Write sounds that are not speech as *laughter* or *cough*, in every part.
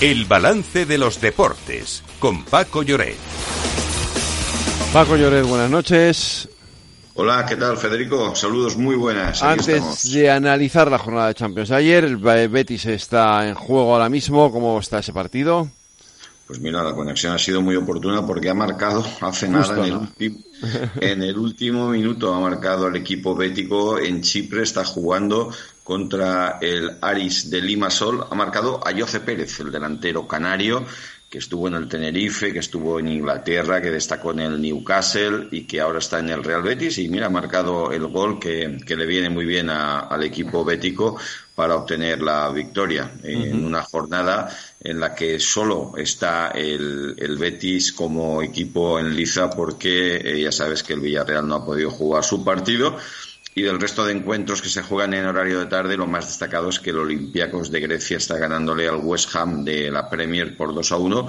El balance de los deportes con Paco Lloret. Paco Lloret, buenas noches. Hola, ¿qué tal, Federico? Saludos muy buenas. Antes de analizar la jornada de Champions ayer, el Betis está en juego ahora mismo. ¿Cómo está ese partido? Pues mira, la conexión ha sido muy oportuna porque ha marcado hace nada en, el *laughs* en, el último minuto ha marcado el equipo bético en Chipre, está jugando contra el Aris de Limasol, ha marcado a Jose Pérez, el delantero canario, que estuvo en el Tenerife, que estuvo en Inglaterra, que destacó en el Newcastle y que ahora está en el Real Betis. Y mira, ha marcado el gol que, le viene muy bien al equipo bético para obtener la victoria en una jornada en la que solo está el, Betis como equipo en liza porque eh, ya sabes que el Villarreal no ha podido jugar su partido y del resto de encuentros que se juegan en horario de tarde, lo más destacado es que el Olympiacos de Grecia está ganándole al West Ham de la Premier por 2 a 1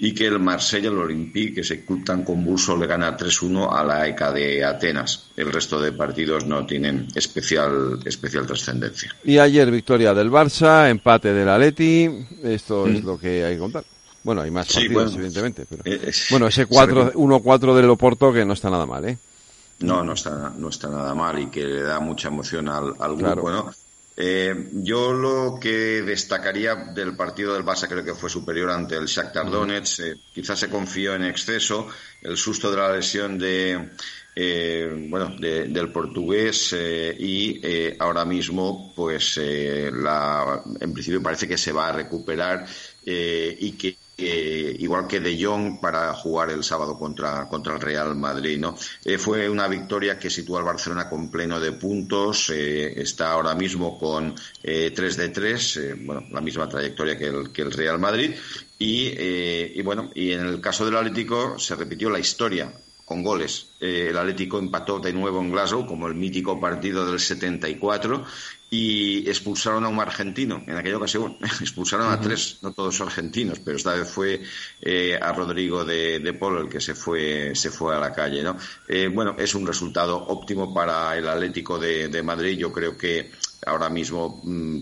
y que el Marsella, el Olympique, que se tan convulso, le gana 3-1 a la ECA de Atenas. El resto de partidos no tienen especial, especial trascendencia. Y ayer victoria del Barça, empate del Atleti, esto es mm. lo que hay que contar. Bueno, hay más partidos, evidentemente, pero... Eh, bueno, ese 1-4 del Oporto que no está nada mal, ¿eh? No, no está, no está nada mal y que le da mucha emoción al, grupo, ¿no? Eh, yo lo que destacaría del partido del Barça creo que fue superior ante el Shakhtar Donetsk. Eh, quizás se confió en exceso. El susto de la lesión de, eh, bueno, del portugués y ahora mismo, pues, la, en principio parece que se va a recuperar y que eh, igual que De Jong para jugar el sábado contra, contra el Real Madrid. ¿no? Eh, fue una victoria que sitúa al Barcelona con pleno de puntos, eh, está ahora mismo con 3 de 3, bueno, la misma trayectoria que el, que el Real Madrid. Y, y bueno, y en el caso del Atlético se repitió la historia con goles. el Atlético empató de nuevo en Glasgow, como el mítico partido del 74, y expulsaron a un argentino. En aquella ocasión *laughs* expulsaron a tres, no todos argentinos, pero esta vez fue eh, a Rodrigo de, de, Polo el que se fue, se fue a la calle. ¿no? Eh, bueno, es un resultado óptimo para el Atlético de, de Madrid. Yo creo que ahora mismo mm,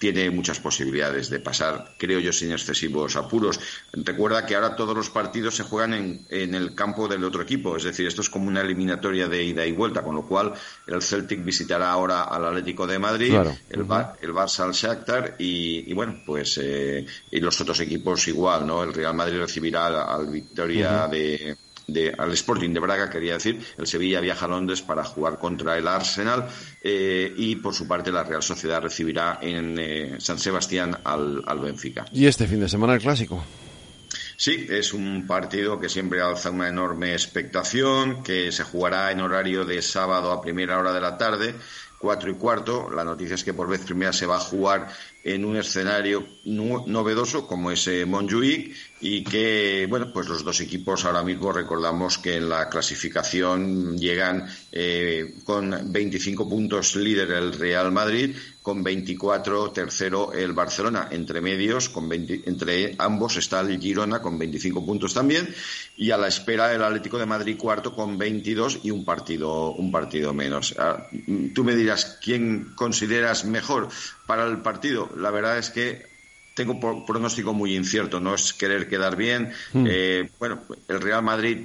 tiene muchas posibilidades de pasar, creo yo, sin excesivos apuros. Recuerda que ahora todos los partidos se juegan en, en, el campo del otro equipo, es decir, esto es como una eliminatoria de ida y vuelta, con lo cual el Celtic visitará ahora al Atlético de Madrid, el, el, Barça al Shakhtar y, bueno, pues eh, y los otros equipos igual, ¿no? El Real Madrid recibirá al, Victoria de al Sporting de Braga, quería decir, el Sevilla viaja a Londres para jugar contra el Arsenal eh, y por su parte la Real Sociedad recibirá en eh, San Sebastián al, al Benfica. ¿Y este fin de semana el clásico? Sí, es un partido que siempre alza una enorme expectación, que se jugará en horario de sábado a primera hora de la tarde, cuatro y cuarto. La noticia es que por vez primera se va a jugar en un escenario novedoso como es eh, Montjuic y que, bueno, pues los dos equipos ahora mismo recordamos que en la clasificación llegan eh, con 25 puntos líder el Real Madrid, con 24 tercero el Barcelona. Entre medios, con entre ambos está el Girona con 25 puntos también y a la espera el Atlético de Madrid cuarto con 22 y un partido, un partido menos. Ah, tú me dirás, ¿quién consideras mejor para el partido? La verdad es que tengo un pronóstico muy incierto, no es querer quedar bien. Hmm. Eh, bueno, el Real Madrid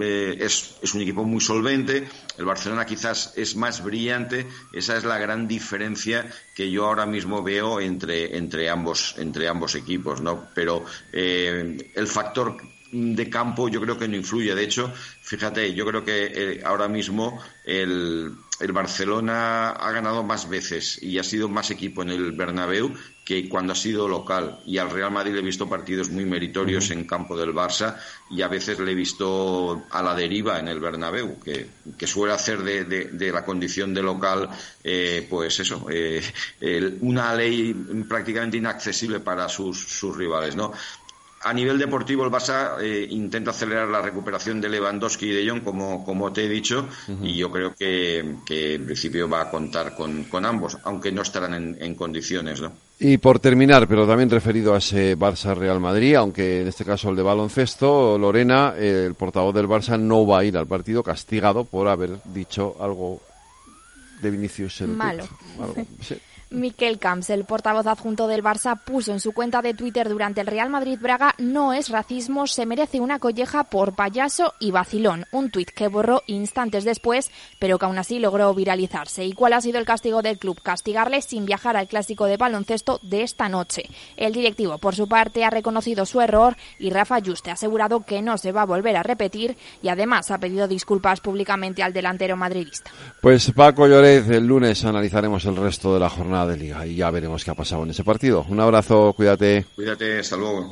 eh, es, es, un equipo muy solvente, el Barcelona quizás es más brillante, esa es la gran diferencia que yo ahora mismo veo entre, entre, ambos, entre ambos equipos, ¿no? Pero eh, el factor de campo yo creo que no influye. De hecho, fíjate, yo creo que eh, ahora mismo el, el, Barcelona ha ganado más veces y ha sido más equipo en el Bernabéu que cuando ha sido local. Y al Real Madrid le he visto partidos muy meritorios en campo del Barça y a veces le he visto a la deriva en el Bernabéu, que, que suele hacer de, de, la condición de local, eh, pues eso, eh, una ley prácticamente inaccesible para sus, sus rivales, ¿no? A nivel deportivo, el Barça eh, intenta acelerar la recuperación de Lewandowski y de Jong, como, como te he dicho, y yo creo que, en principio va a contar con, ambos, aunque no estarán en, condiciones. ¿no? Y por terminar, pero también referido a ese Barça-Real Madrid, aunque en este caso el de baloncesto, Lorena, el portavoz del Barça, no va a ir al partido castigado por haber dicho algo de Vinicius. Malo. *laughs* Miquel Camps, el portavoz adjunto del Barça, puso en su cuenta de Twitter durante el Real Madrid-Braga no es racismo, se merece una colleja por payaso y vacilón. Un tuit que borró instantes después, pero que aún así logró viralizarse. ¿Y cuál ha sido el castigo del club? Castigarle sin viajar al clásico de baloncesto de esta noche. El directivo, por su parte, ha reconocido su error y Rafa Juste ha asegurado que no se va a volver a repetir y además ha pedido disculpas públicamente al delantero madridista. Pues Paco Llorez, el lunes analizaremos el resto de la jornada de liga y ya veremos qué ha pasado en ese partido. Un abrazo, cuídate. Cuídate, hasta luego.